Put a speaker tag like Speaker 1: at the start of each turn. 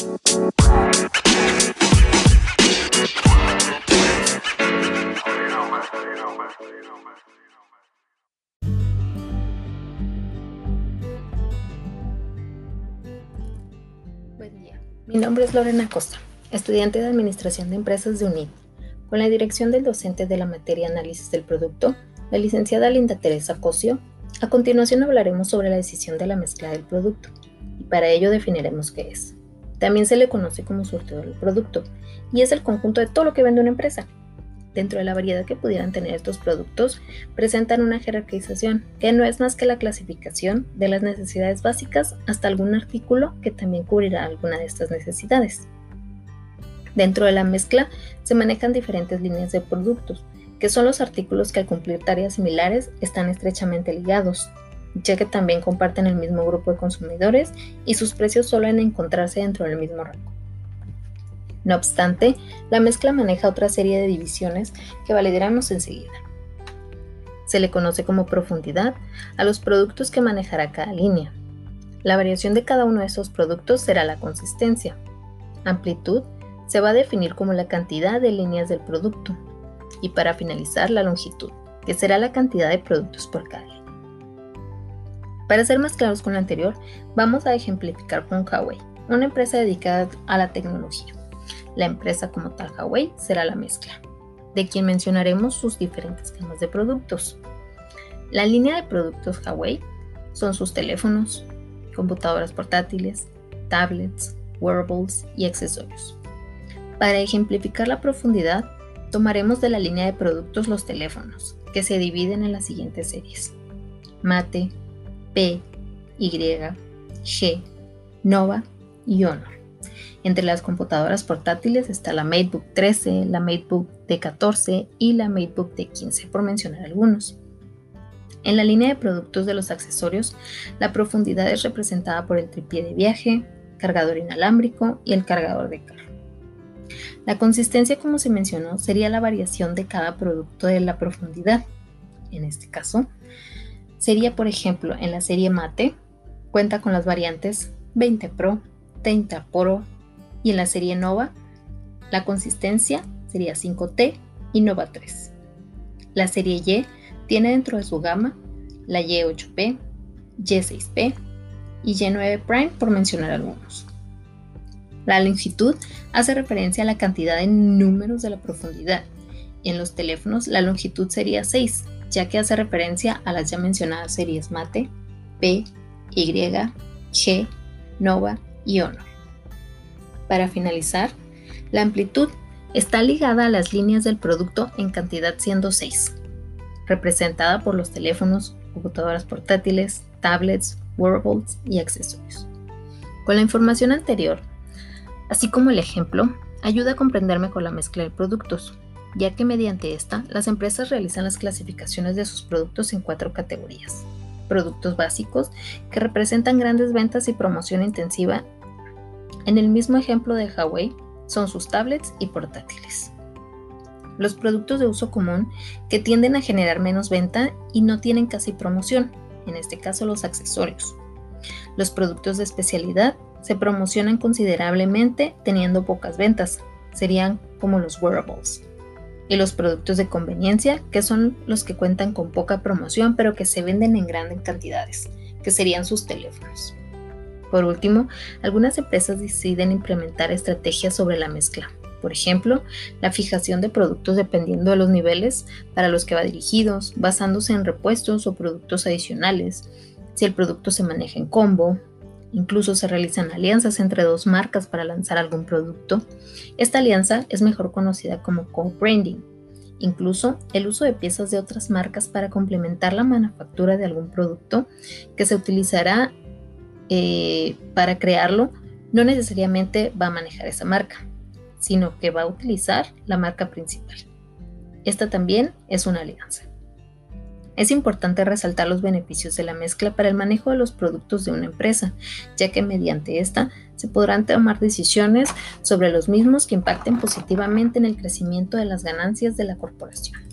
Speaker 1: Buen día. Mi nombre es Lorena Costa, estudiante de Administración de Empresas de UNID, con la dirección del docente de la materia Análisis del Producto, la licenciada Linda Teresa Cosio. A continuación hablaremos sobre la decisión de la mezcla del producto, y para ello definiremos qué es. También se le conoce como surtidor del producto, y es el conjunto de todo lo que vende una empresa, dentro de la variedad que pudieran tener estos productos, presentan una jerarquización, que no es más que la clasificación de las necesidades básicas hasta algún artículo que también cubrirá alguna de estas necesidades. Dentro de la mezcla se manejan diferentes líneas de productos, que son los artículos que al cumplir tareas similares están estrechamente ligados, ya que también comparten el mismo grupo de consumidores y sus precios suelen encontrarse dentro del mismo rango. No obstante, la mezcla maneja otra serie de divisiones que validaremos enseguida. Se le conoce como profundidad a los productos que manejará cada línea. La variación de cada uno de esos productos será la consistencia. Amplitud se va a definir como la cantidad de líneas del producto. Y para finalizar, la longitud, que será la cantidad de productos por cada línea. Para ser más claros con lo anterior, vamos a ejemplificar con Huawei, una empresa dedicada a la tecnología. La empresa como tal Huawei será la mezcla, de quien mencionaremos sus diferentes temas de productos. La línea de productos Huawei son sus teléfonos, computadoras portátiles, tablets, wearables y accesorios. Para ejemplificar la profundidad, tomaremos de la línea de productos los teléfonos, que se dividen en las siguientes series. Mate, P, Y, G, Nova y Honor. Entre las computadoras portátiles está la MateBook 13, la MateBook D14 y la MateBook D15, por mencionar algunos. En la línea de productos de los accesorios, la profundidad es representada por el tripié de viaje, cargador inalámbrico y el cargador de carro. La consistencia, como se mencionó, sería la variación de cada producto de la profundidad. En este caso, sería, por ejemplo, en la serie Mate, cuenta con las variantes 20 Pro, 30 Pro, y en la serie Nova la consistencia sería 5T y Nova 3. La serie Y tiene dentro de su gama la Y8P, Y6P y Y9 Prime por mencionar algunos. La longitud hace referencia a la cantidad de números de la profundidad. En los teléfonos la longitud sería 6, ya que hace referencia a las ya mencionadas series Mate, P, Y, G, Nova y Honor. Para finalizar, la amplitud está ligada a las líneas del producto en cantidad siendo 6, representada por los teléfonos, computadoras portátiles, tablets, wearables y accesorios. Con la información anterior, así como el ejemplo, ayuda a comprenderme con la mezcla de productos, ya que mediante esta las empresas realizan las clasificaciones de sus productos en cuatro categorías. Productos básicos, que representan grandes ventas y promoción intensiva en el mismo ejemplo de Huawei, son sus tablets y portátiles. Los productos de uso común que tienden a generar menos venta y no tienen casi promoción, en este caso los accesorios. Los productos de especialidad se promocionan considerablemente teniendo pocas ventas, serían como los wearables. Y los productos de conveniencia, que son los que cuentan con poca promoción pero que se venden en grandes cantidades, que serían sus teléfonos. Por último, algunas empresas deciden implementar estrategias sobre la mezcla. Por ejemplo, la fijación de productos dependiendo de los niveles para los que va dirigidos, basándose en repuestos o productos adicionales. Si el producto se maneja en combo, incluso se realizan alianzas entre dos marcas para lanzar algún producto. Esta alianza es mejor conocida como co-branding. Incluso el uso de piezas de otras marcas para complementar la manufactura de algún producto que se utilizará eh, para crearlo, no necesariamente va a manejar esa marca, sino que va a utilizar la marca principal. Esta también es una alianza. Es importante resaltar los beneficios de la mezcla para el manejo de los productos de una empresa, ya que mediante esta se podrán tomar decisiones sobre los mismos que impacten positivamente en el crecimiento de las ganancias de la corporación.